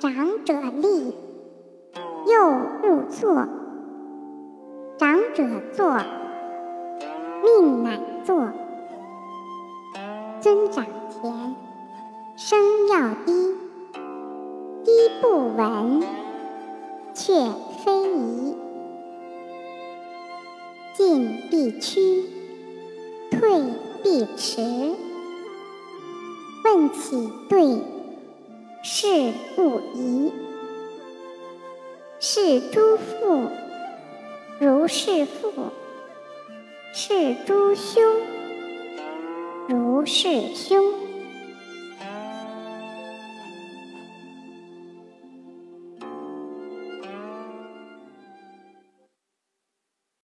长者立，幼勿坐。长者坐，命乃坐。尊长前，声要低，低不闻，却非宜。进必趋，退必迟。问起对，是不疑。是诸父，如是父；是诸兄，如是兄。